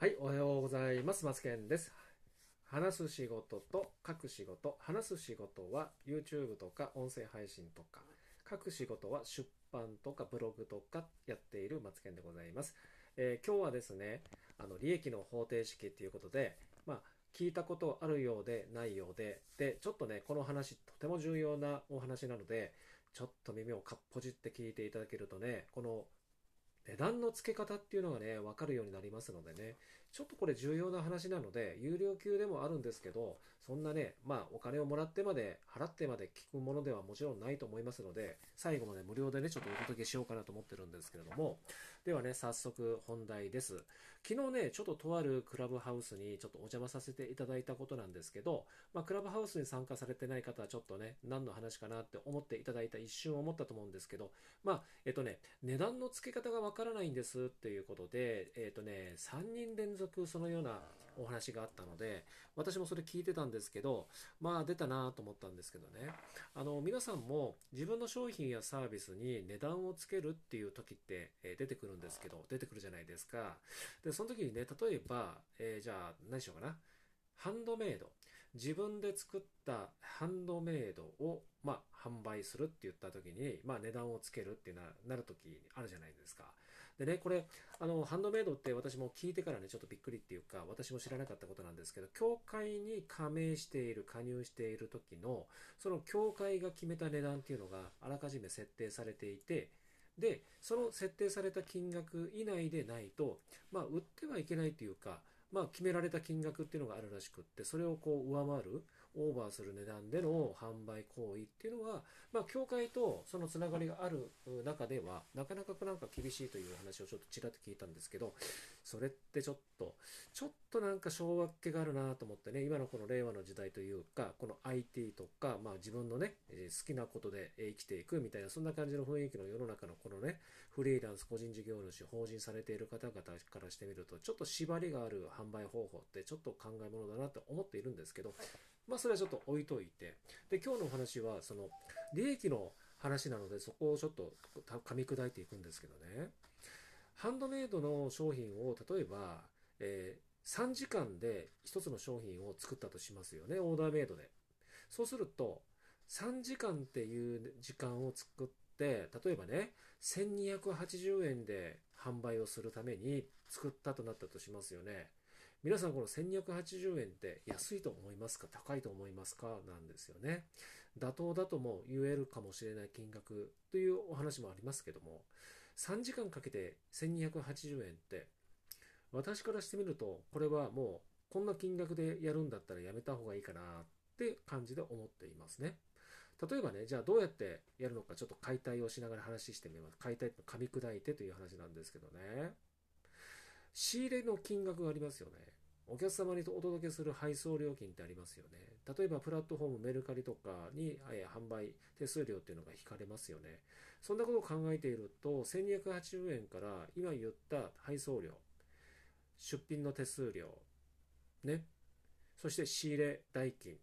はい、おはようございます。マツケンです。話す仕事と書く仕事。話す仕事は YouTube とか音声配信とか、書く仕事は出版とかブログとかやっているマツケンでございます。えー今日はですね、あの利益の方程式っていうことで、まあ、聞いたことあるようでないようで、で、ちょっとね、この話とても重要なお話なので、ちょっと耳をかっぽじって聞いていただけるとね、この値段の付け方っていうのがね、わかるようになりますのでね、ちょっとこれ重要な話なので、有料級でもあるんですけど、そんなね、まあお金をもらってまで、払ってまで聞くものではもちろんないと思いますので、最後まで無料でね、ちょっとお届けしようかなと思ってるんですけれども、ではね、早速本題です。昨日ね、ちょっととあるクラブハウスにちょっとお邪魔させていただいたことなんですけど、まあクラブハウスに参加されてない方はちょっとね、何の話かなって思っていただいた一瞬思ったと思うんですけど、まあ、えっとね、値段の付け方がわからないんですっていうことで、えっとね、3人連続そのようなお話があったので、私もそれ聞いてたんですけど、まあ出たなと思ったんですけどね、あの、皆さんも自分の商品やサービスに値段をつけるっていう時って、え出てくるんですけど、出てくるじゃないですか。で、その時にね、例えば、えーじゃあ何しようかな。ハンドメイド。自分で作ったハンドメイドを、まあ、販売するって言った時に、まあ、値段をつけるってななる時あるじゃないですか。でね、これ、あの、ハンドメイドって私も聞いてからね、ちょっとびっくりっていうか、私も知らなかったことなんですけど、協会に加盟している、加入している時の、その協会が決めた値段っていうのがあらかじめ設定されていて、で、その設定された金額以内でないと、まあ、売ってはいけないというか、まあ、決められた金額っていうのがあるらしくって、それをこう上回る、オーバーする値段での販売行為っていうのは、まあ、協会とそのつながりがある中では、なかなかなんか厳しいという話をちょっとちらっと聞いたんですけど、それってちょっと、ちょっとなんか昭和っ気があるなと思ってね、今のこの令和の時代というか、この IT とか、まあ自分のね、好きなことで生きていくみたいな、そんな感じの雰囲気の世の中のこのね、フリーランス、個人事業主、法人されている方々からしてみると、ちょっと縛りがある販売方法ってちょっと考えものだなと思っているんですけど、まあそれはちょっと置いといて、で、今日のお話は、その、利益の話なので、そこをちょっと噛み砕いていくんですけどね、ハンドメイドの商品を、例えば、えー3時間で1つの商品を作ったとしますよね、オーダーメイドで。そうすると、3時間っていう時間を作って、例えばね、1280円で販売をするために作ったとなったとしますよね。皆さんこの1280円って安いと思いますか？高いと思いますか？なんですよね。妥当だとも言えるかもしれない金額というお話もありますけども、3時間かけて1280円って私からしてみると、これはもうこんな金額でやるんだったらやめた方がいいかなって感じで思っていますね。例えばね、じゃあどうやってやるのかちょっと解体をしながら話してみます。解体って噛み砕いてという話なんですけどね。仕入れの金額がありますよね。お客様にお届けする配送料金ってありますよね。例えばプラットフォームメルカリとかにえ販売手数料っていうのが引かれますよね。そんなことを考えていると、1280円から今言った配送料、出品の手数料、ね、そして仕入れ代金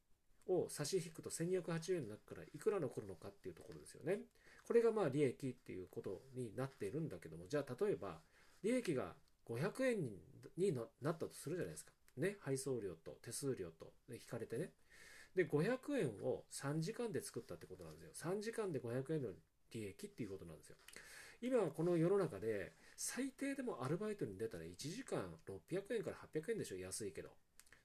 を差し引くと1280円の中からいくら残るのかっていうところですよね。これがまあ利益っていうことになっているんだけども、じゃあ例えば利益が500円になったとするじゃないですか。ね、配送料と手数料とで引かれてね。で、500円を3時間で作ったってことなんですよ。3時間で500円の利益っていうことなんですよ。今はこの世の中で最低でもアルバイトに出たら1時間600円から800円でしょ安いけど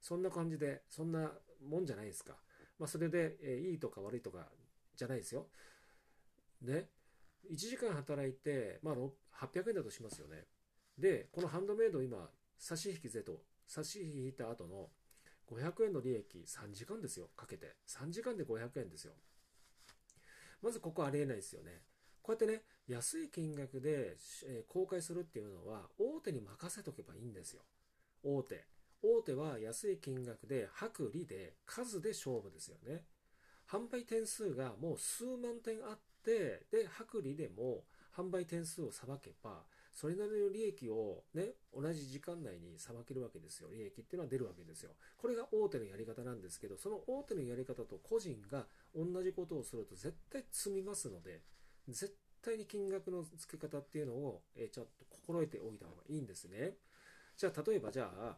そんな感じでそんなもんじゃないですかまあそれで、えいいとか悪いとかじゃないですよね1時間働いて、まあ、800円だとしますよねでこのハンドメイドを今差し引き税と差し引いた後の500円の利益3時間ですよかけて3時間で500円ですよまずここありえないですよねこうやってね、安い金額で、え公開するっていうのは、大手に任せとけばいいんですよ。大手。大手は安い金額で、薄利で、数で勝負ですよね。販売点数がもう数万点あって、で、薄利でも販売点数をさばけば、それなりの利益をね、同じ時間内にさばけるわけですよ。利益っていうのは出るわけですよ。これが大手のやり方なんですけど、その大手のやり方と個人が同じことをすると絶対積みますので、絶対に金額の付け方っていうのを、えちょっと心得ておいた方がいいんですね。じゃあ例えばじゃあ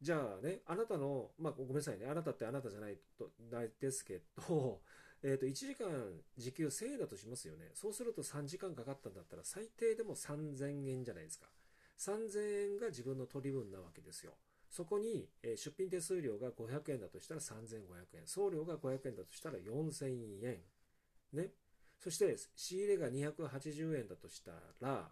じゃあねあなたのまあごめんなさいねあなたってあなたじゃないとないですけどえー、と1時間時給1000円だとしますよね。そうすると3時間かかったんだったら最低でも3000円じゃないですか。3000円が自分の取り分なわけですよ。そこに、出品手数料が500円だとしたら3500円。送料が500円だとしたら4000円。ね。そして仕入れが280円だとしたら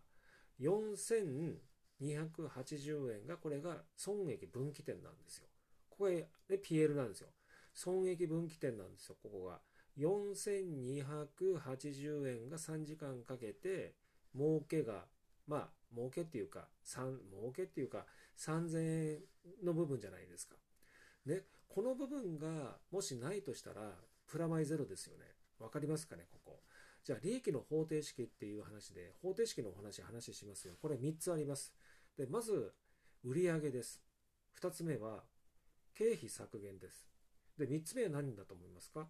4280円がこれが損益分岐点なんですよ。ここが、ね、PL なんですよ。損益分岐点なんですよ、ここが。4280円が3時間かけて儲けがまあ儲けっていうか3儲けっていうか3000円の部分じゃないですか。ね、この部分がもしないとしたらプラマイゼロですよね。わかりますかね、ここ。じゃあ利益の方程式っていう話で方程式のお話話しますよ。これ3つあります。で、まず売上です。2つ目は経費削減です。で、3つ目は何だと思いますか？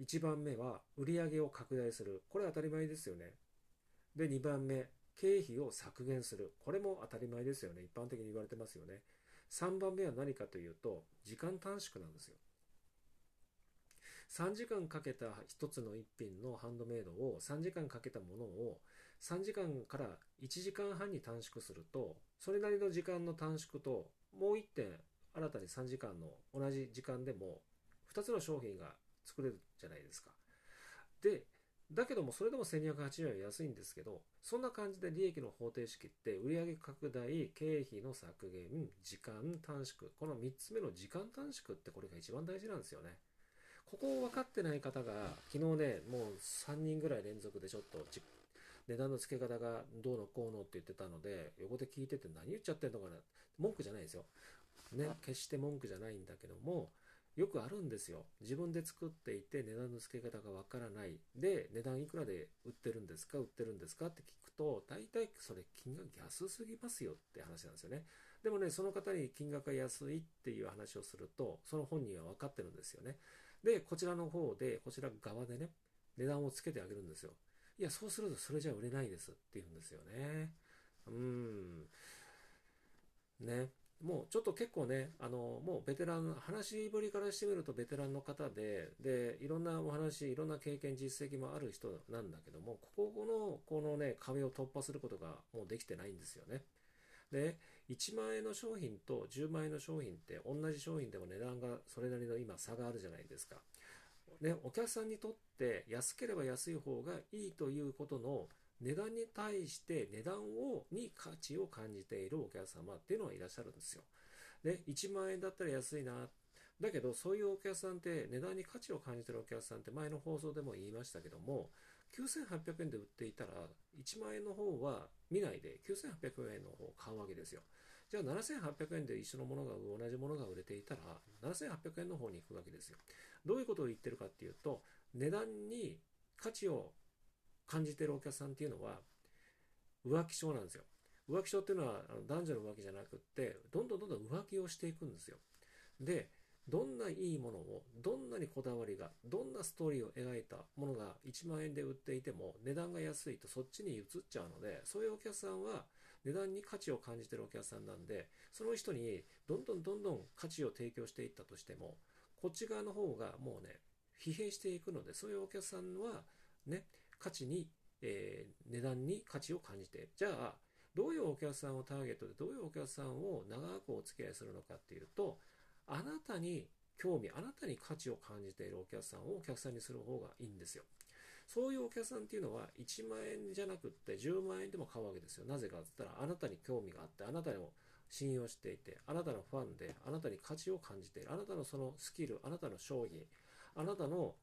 1番目は売上を拡大する。これ当たり前ですよね。で、2番目、経費を削減する。これも当たり前ですよね。一般的に言われてますよね。3番目は何かというと、時間短縮なんですよ。3時間かけた1つの1品のハンドメイドを3時間かけたものを3時間から1時間半に短縮するとそれなりの時間の短縮ともう1点新たに3時間の同じ時間でも2つの商品が作れるじゃないですか。で、だけどもそれでも1280円は安いんですけど、そんな感じで利益の方程式って売上拡大、経費の削減、時間短縮。この3つ目の時間短縮ってこれが一番大事なんですよね。ここを分かってない方が、昨日ね、もう3人ぐらい連続でちょっと値段の付け方がどうのこうのって言ってたので、横で聞いてて何言っちゃってんのかな。文句じゃないですよ。ね、決して文句じゃないんだけども、よくあるんですよ。自分で作っていて値段の付け方がわからない。で、値段いくらで売ってるんですか売ってるんですかって聞くと、大体それ金額安すぎますよって話なんですよね。でもね、その方に金額が安いっていう話をすると、その本人は分かってるんですよね。で、こちらの方で、こちら側でね、値段をつけてあげるんですよ。いや、そうするとそれじゃ売れないですって言うんですよね。うん。ね。もうちょっと結構ね、あの、もうベテラン、話しぶりからしてみるとベテランの方で、で、いろんなお話、いろんな経験、実績もある人なんだけども、ここの、このね、壁を突破することがもうできてないんですよね。で、1万円の商品と10万円の商品って同じ商品でも値段がそれなりの今差があるじゃないですか。ね、お客さんにとって安ければ安い方がいいということの値段に対して値段をに価値を感じているお客様っていうのはいらっしゃるんですよ。で、1万円だったら安いな。だけど、そういうお客さんって値段に価値を感じてるお客さんって前の放送でも言いましたけども、9800円で売っていたら、1万円の方は見ないで9800円の方を買うわけですよ。じゃあ7800円で一緒のものが同じものが売れていたら7800円の方に行くわけですよ。どういうことを言ってるかっていうと値段に価値を感じてるお客さんっていうのは浮気症なんですよ。浮気症っていうのは男女の浮気じゃなくってどんどんどんどん浮気をしていくんですよ。でどんないいものをどんなにこだわりがどんなストーリーを描いたものが1万円で売っていても値段が安いとそっちに移っちゃうのでそういうお客さんは値段に価値を感じてるお客さんなんでその人にどんどんどんどん価値を提供していったとしてもこっち側の方がもうね疲弊していくのでそういうお客さんはね価値に、えー、値段に価値を感じて。じゃあ、どういうお客さんをターゲットで、どういうお客さんを長くお付き合いするのかっていうと、あなたに興味、あなたに価値を感じているお客さんをお客さんにする方がいいんですよ。そういうお客さんっていうのは1万円じゃなくって10万円でも買うわけですよ。なぜかって言ったらあなたに興味があって、あなたを信用していて、あなたのファンで、あなたに価値を感じている、あなたのそのスキル、あなたの商品、あなたの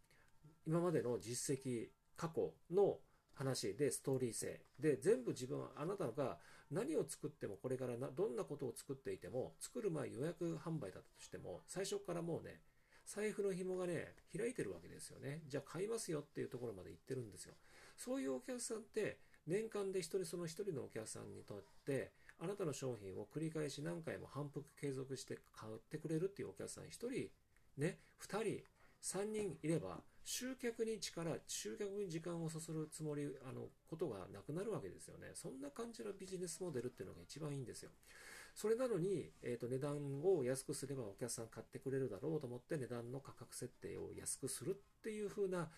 今までの実績、過去の話でストーリー性で全部自分はあなたが何を作ってもこれからどんなことを作っていても作る前予約販売だったとしても最初からもうね財布の紐がね開いてるわけですよね。じゃあ買いますよっていうところまで行ってるんですよ。そういうお客さんって年間で一人その一人のお客さんにとってあなたの商品を繰り返し何回も反復継続して買ってくれるっていうお客さん一人ね二人3人いれば集客に力集客に時間をそするつもりあのことがなくなるわけですよねそんな感じのビジネスモデルっていうのが一番いいんですよそれなのに、えーと、値段を安くすればお客さん買ってくれるだろうと思って値段の価格設定を安くするっていう風な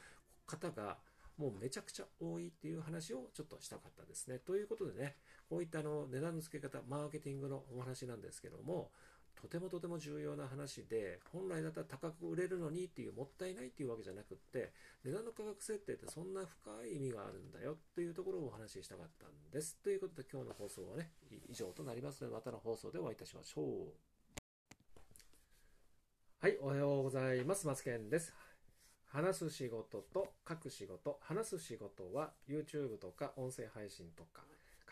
方がもうめちゃくちゃ多いっていう話をちょっとしたかったですね。ということでね、こういったあの値段の付け方、マーケティングのお話なんですけども、とてもとても重要な話で、本来だったら高く売れるのにっていうもったいないっていうわけじゃなくって、値段の価格設定ってそんな深い意味があるんだよっていうところをお話ししたかったんです。ということで今日の放送はね、以上となりますので、またの放送でお会いいたしましょう。はい、おはようございます。マツケンです。話す仕事と書く仕事。話す仕事は YouTube とか音声配信とか、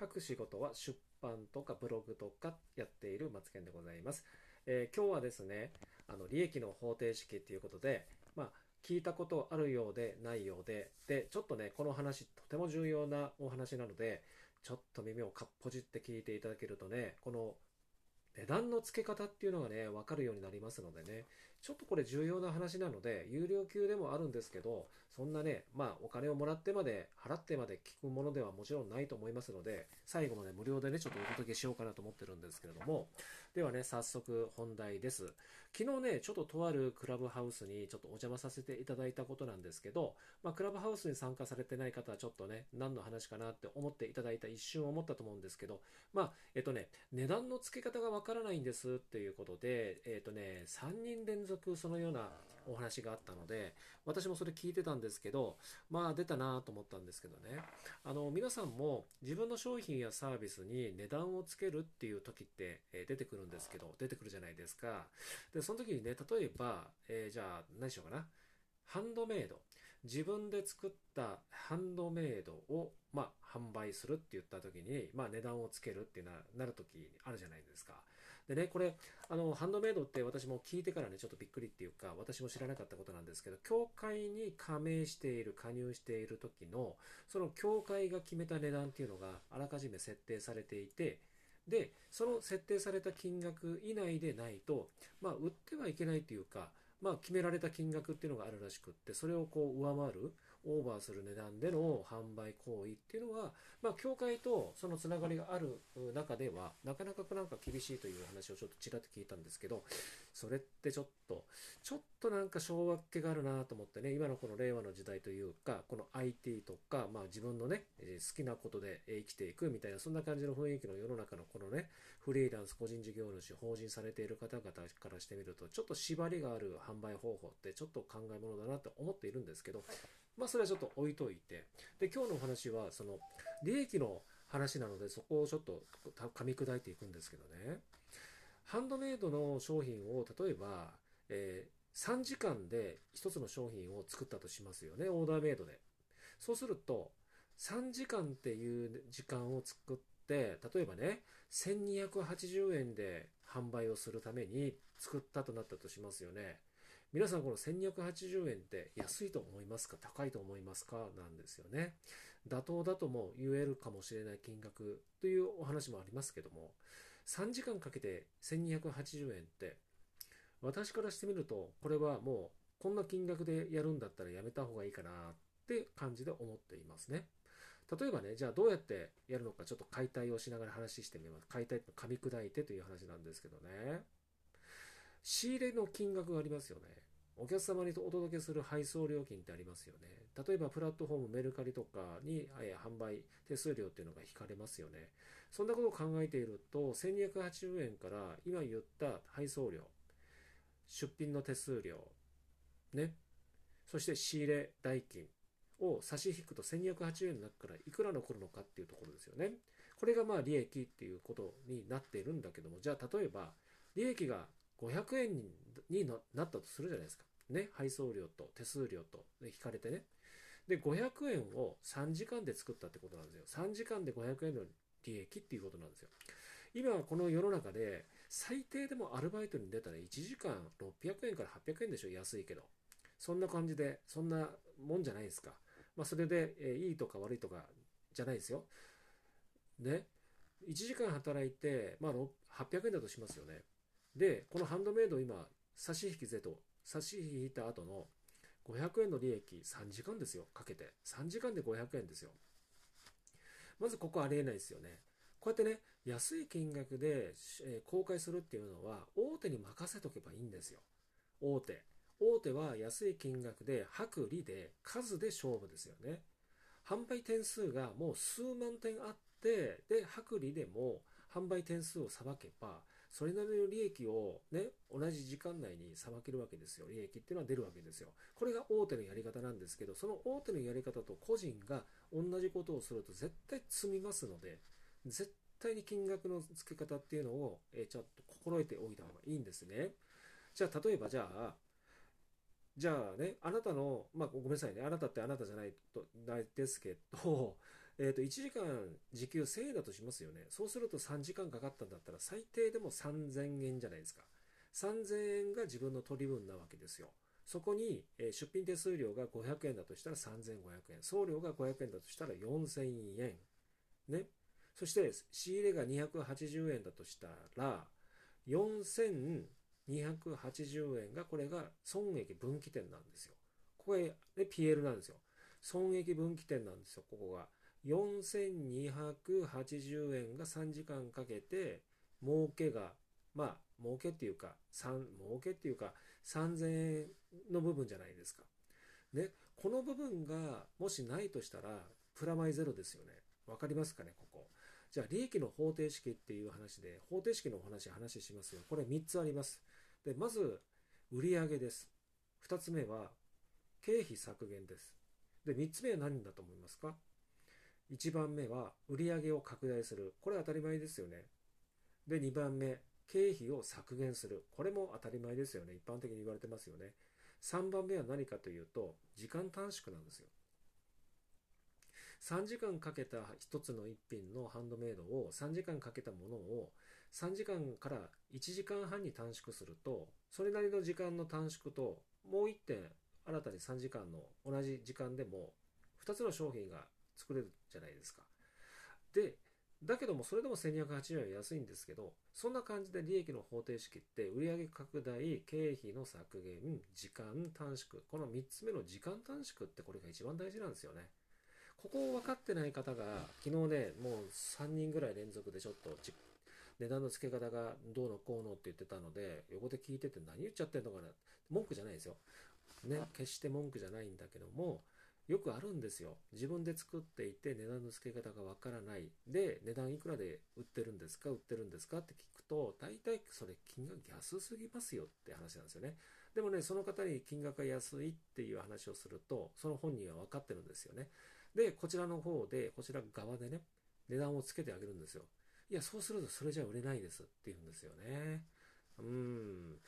書く仕事は出版とかブログとかやっているマツケンでございます。えー、今日はですね、あの利益の方程式っていうことで、まあ、聞いたことあるようでないようで、で、ちょっとね、この話とても重要なお話なので、ちょっと耳をかっぽじって聞いていただけるとね、この値段の付け方っていうのがね、わかるようになりますのでね、ちょっとこれ重要な話なので、有料級でもあるんですけど、そんなね、まあお金をもらってまで、払ってまで聞くものではもちろんないと思いますので、最後まで無料でね、ちょっとお届けしようかなと思ってるんですけれども、ではね、早速本題です。昨日ね、ちょっととあるクラブハウスにちょっとお邪魔させていただいたことなんですけど、まあクラブハウスに参加されてない方はちょっとね、何の話かなって思っていただいた一瞬思ったと思うんですけど、まあ、えっとね、値段の付け方がわからないんですっていうことで、えっとね、3人連続そのようなお話があったので、私もそれ聞いてたんですけど、まあ出たなと思ったんですけどね。あの、皆さんも自分の商品やサービスに値段をつけるっていう時ってえ出てくるんですけど、出てくるじゃないですか。で、その時にね、例えば、えー、じゃあ何しようかな。ハンドメイド。自分で作ったハンドメイドを、まあ、販売するって言った時に、まあ、値段をつけるってななる時あるじゃないですか。でね、これ、あの、ハンドメイドって私も聞いてからね、ちょっとびっくりっていうか、私も知らなかったことなんですけど、協会に加盟している、加入している時の、その協会が決めた値段っていうのがあらかじめ設定されていて、で、その設定された金額以内でないと、まあ、売ってはいけないというか、まあ、決められた金額っていうのがあるらしくって、それをこう上回る、オーバーする値段での販売行為っていうのは、まあ、協会とそのつながりがある中では、なかなかなんか厳しいという話をちょっとちらっと聞いたんですけど、それってちょっと、ちょっとなんか昭和っ気があるなと思ってね、今のこの令和の時代というか、この IT とか、まあ自分のね、好きなことで生きていくみたいな、そんな感じの雰囲気の世の中のこのね、フリーランス、個人事業主、法人されている方々からしてみると、ちょっと縛りがある販売方法ってちょっと考えものだなと思っているんですけど、まあそれはちょっと置いといて、で、今日のお話は、その、利益の話なので、そこをちょっと噛み砕いていくんですけどね。ハンドメイドの商品を、例えば、えー、3時間で1つの商品を作ったとしますよね、オーダーメイドで。そうすると、3時間っていう時間を作って、例えばね、1280円で販売をするために作ったとなったとしますよね。皆さんこの1280円って安いと思いますか？高いと思いますか？なんですよね。妥当だとも言えるかもしれない金額というお話もありますけども、3時間かけて1280円って、私からしてみると、これはもうこんな金額でやるんだったらやめた方がいいかなって感じで思っていますね。例えばね、じゃあどうやってやるのかちょっと解体をしながら話してみます。解体って噛み砕いてという話なんですけどね。仕入れの金額がありますよね。お客様にお届けする配送料金ってありますよね。例えばプラットフォームメルカリとかに、販売手数料っていうのが引かれますよね。そんなことを考えていると、1280円から今言った配送料、出品の手数料、ね、そして仕入れ代金を差し引くと1280円の中からいくら残るのかっていうところですよね。これがまあ利益っていうことになっているんだけども、じゃあ例えば利益が500円になったとするじゃないですか。ね、配送料と手数料と引かれてね。で、500円を3時間で作ったってことなんですよ。3時間で500円の利益っていうことなんですよ。今はこの世の中で最低でもアルバイトに出たら1時間600円から800円でしょ安いけど。そんな感じで、そんなもんじゃないですか。まあそれで、えいいとか悪いとかじゃないですよ。ね。1時間働いて、まあ800円だとしますよね。で、このハンドメイド今、差し引き税と差し引いた後の500円の利益3時間ですよ、かけて。3時間で500円ですよ。まずここありえないですよね。こうやってね、安い金額で、え、公開するっていうのは、大手に任せとけばいいんですよ。大手。大手は安い金額で、薄利で、数で勝負ですよね。販売点数がもう数万点あって、で、薄利でも販売点数をさばけば、それなりの利益をね、同じ時間内にさばけるわけですよ。利益っていうのは出るわけですよ。これが大手のやり方なんですけど、その大手のやり方と個人が同じことをすると絶対積みますので、絶対に金額の付け方っていうのを、えちょっと心得ておいた方がいいんですね。じゃあ、例えばじゃあ、じゃあね、あなたの、まあ、ごめんなさいね、あなたってあなたじゃないと、ないですけど、え、ー、と、1時間時給1000円だとしますよね。そうすると3時間かかったんだったら最低でも3000円じゃないですか。3000円が自分の取り分なわけですよ。そこに、出品手数料が500円だとしたら3500円。送料が500円だとしたら4000円。ね。そして仕入れが280円だとしたら、4280円がこれが損益分岐点なんですよ。ここで PL なんですよ。損益分岐点なんですよ、ここが。4280円が3時間かけて、儲けが、まあ、儲けっていうか3、儲けっていうか、3000円の部分じゃないですか。ね、この部分がもしないとしたら、プラマイゼロですよね。わかりますかね、ここ。じゃあ、利益の方程式っていう話で、方程式のお話、話しますよ。これ3つあります。で、まず、売上です。2つ目は、経費削減です。で、3つ目は何だと思いますか？1番目は売上を拡大する。これ当たり前ですよね。で、2番目、経費を削減する。これも当たり前ですよね。一般的に言われてますよね。3番目は何かというと、時間短縮なんですよ。3時間かけた1つの1品のハンドメイドを3時間かけたものを3時間から1時間半に短縮するとそれなりの時間の短縮ともう1点新たに3時間の同じ時間でも2つの商品が作れるじゃないですか。で、だけどもそれでも1280円は安いんですけど、そんな感じで利益の方程式って売上拡大、経費の削減、時間短縮。この3つ目の時間短縮ってこれが一番大事なんですよね。ここを分かってない方が、昨日ね、もう3人ぐらい連続でちょっと値段の付け方がどうのこうのって言ってたので、横で聞いてて何言っちゃってんのかな。文句じゃないですよ。ね、決して文句じゃないんだけども、よくあるんですよ。自分で作っていて値段の付け方がわからない。で、値段いくらで売ってるんですか？売ってるんですか？って聞くと、大体それ金額安すぎますよって話なんですよね。でもね、その方に金額が安いっていう話をすると、その本人は分かってるんですよね。で、こちらの方で、こちら側でね、値段をつけてあげるんですよ。いや、そうするとそれじゃ売れないですって言うんですよね。うん。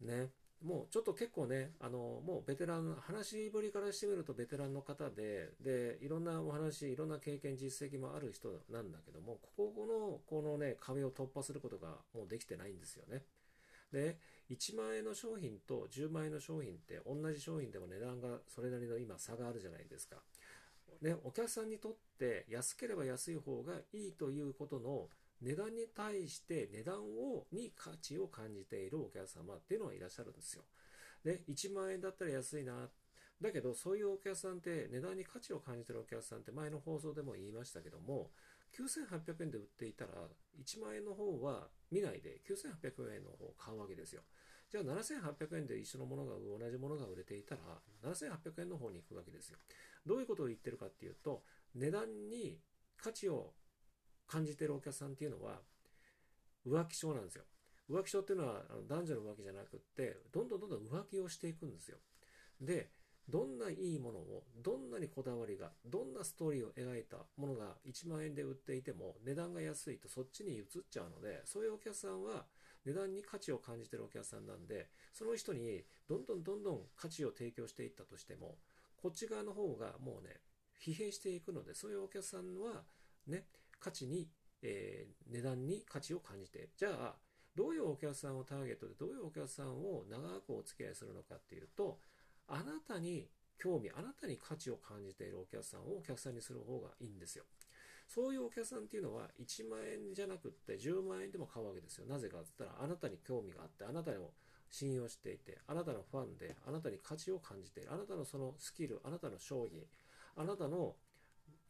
ね。もうちょっと結構ね、あの、もうベテラン、話しぶりからしてみるとベテランの方で、で、いろんなお話、いろんな経験、実績もある人なんだけども、ここの、このね、壁を突破することがもうできてないんですよね。で、1万円の商品と10万円の商品って同じ商品でも値段がそれなりの今差があるじゃないですか。ね、お客さんにとって安ければ安い方がいいということの値段に対して値段をに価値を感じているお客様っていうのはいらっしゃるんですよ。で、1万円だったら安いな。だけど、そういうお客さんって値段に価値を感じてるお客さんって前の放送でも言いましたけども、9800円で売っていたら、1万円の方は見ないで9800円の方を買うわけですよ。じゃあ7800円で一緒のものが、同じものが売れていたら、7800円の方に行くわけですよ。どういうことを言ってるかっていうと、値段に価値を感じてるお客さんっていうのは浮気症なんですよ。浮気症っていうのは男女の浮気じゃなくって、どんどんどんどん浮気をしていくんですよ。で、どんないいものを、どんなにこだわりが、どんなストーリーを描いたものが1万円で売っていても値段が安いとそっちに移っちゃうので、そういうお客さんは値段に価値を感じてるお客さんなんで、その人にどんどんどんどん価値を提供していったとしても、こっち側の方がもうね、疲弊していくので、そういうお客さんはね、価値に、えー、値段に価値を感じて。じゃあどういうお客さんをターゲットでどういうお客さんを長くお付き合いするのかっていうとあなたに興味あなたに価値を感じているお客さんをお客さんにする方がいいんですよ。そういうお客さんっていうのは1万円じゃなくって10万円でも買うわけですよ。なぜかって言ったらあなたに興味があってあなたの信用していて、あなたのファンで、あなたに価値を感じている、あなたのそのスキル、あなたの商品、あなたの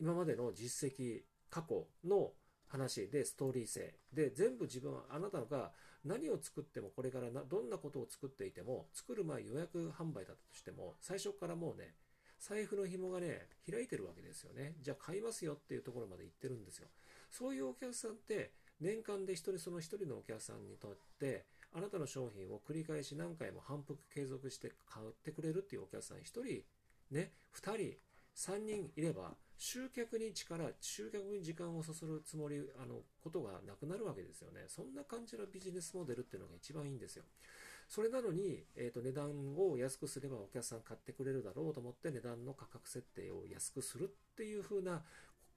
今までの実績、過去の話でストーリー性で全部自分はあなたが何を作ってもこれからなどんなことを作っていても作る前予約販売だったとしても最初からもうね財布の紐がね開いてるわけですよね。じゃあ買いますよっていうところまで行ってるんですよ。そういうお客さんって年間で一人その一人のお客さんにとってあなたの商品を繰り返し何回も反復継続して買ってくれるっていうお客さん1人ね2人3人いれば集客に力集客に時間をそそるつもりあのことがなくなるわけですよねそんな感じのビジネスモデルっていうのが一番いいんですよそれなのに、えーと、値段を安くすればお客さん買ってくれるだろうと思って値段の価格設定を安くするっていう風な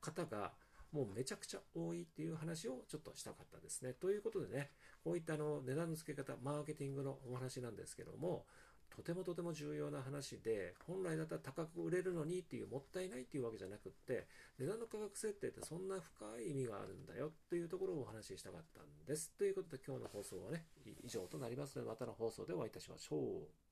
方がもうめちゃくちゃ多いっていう話をちょっとしたかったですね。ということでね、こういったあの値段の付け方、マーケティングのお話なんですけども、とてもとても重要な話で、本来だったら高く売れるのにっていうもったいないっていうわけじゃなくって、値段の価格設定ってそんな深い意味があるんだよっていうところをお話ししたかったんです。ということで今日の放送はね、以上となりますので、またの放送でお会いいたしましょう。